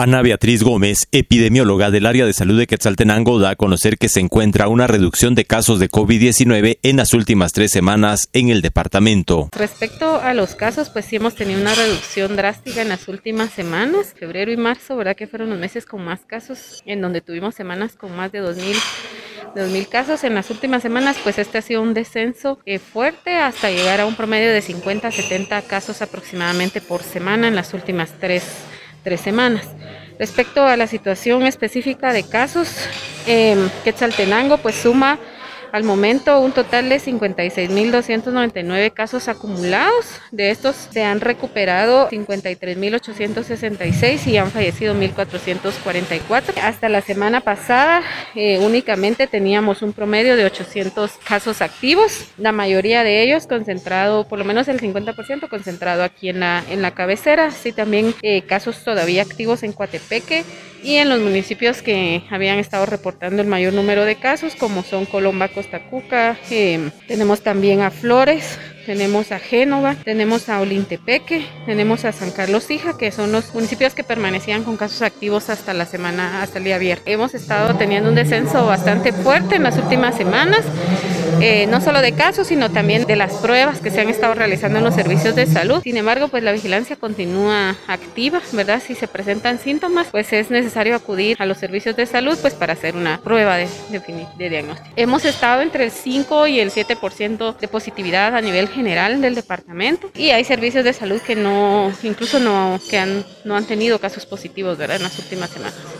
Ana Beatriz Gómez, epidemióloga del área de salud de Quetzaltenango, da a conocer que se encuentra una reducción de casos de COVID-19 en las últimas tres semanas en el departamento. Respecto a los casos, pues sí hemos tenido una reducción drástica en las últimas semanas. Febrero y marzo, ¿verdad? Que fueron los meses con más casos, en donde tuvimos semanas con más de 2.000 2.000 casos en las últimas semanas, pues este ha sido un descenso eh, fuerte hasta llegar a un promedio de 50 a 70 casos aproximadamente por semana en las últimas tres tres semanas. Respecto a la situación específica de casos, eh, Quetzaltenango pues suma al momento, un total de 56.299 casos acumulados. De estos se han recuperado 53.866 y han fallecido 1.444. Hasta la semana pasada eh, únicamente teníamos un promedio de 800 casos activos, la mayoría de ellos concentrado, por lo menos el 50% concentrado aquí en la, en la cabecera. Sí, también eh, casos todavía activos en Coatepeque y en los municipios que habían estado reportando el mayor número de casos, como son Colomba, Costa Cuca, eh, tenemos también a Flores, tenemos a Génova, tenemos a Olintepeque, tenemos a San Carlos Hija, que son los municipios que permanecían con casos activos hasta la semana, hasta el día viernes. Hemos estado teniendo un descenso bastante fuerte en las últimas semanas, eh, no solo de casos, sino también de las pruebas que se han estado realizando en los servicios de salud. Sin embargo, pues la vigilancia continúa activa, ¿verdad? Si se presentan síntomas, pues es necesario acudir a los servicios de salud pues para hacer una prueba de, diagnóstico. Hemos estado entre el 5 y el 7% de positividad a nivel general del departamento y hay servicios de salud que no, incluso no, que han, no han tenido casos positivos ¿verdad? en las últimas semanas.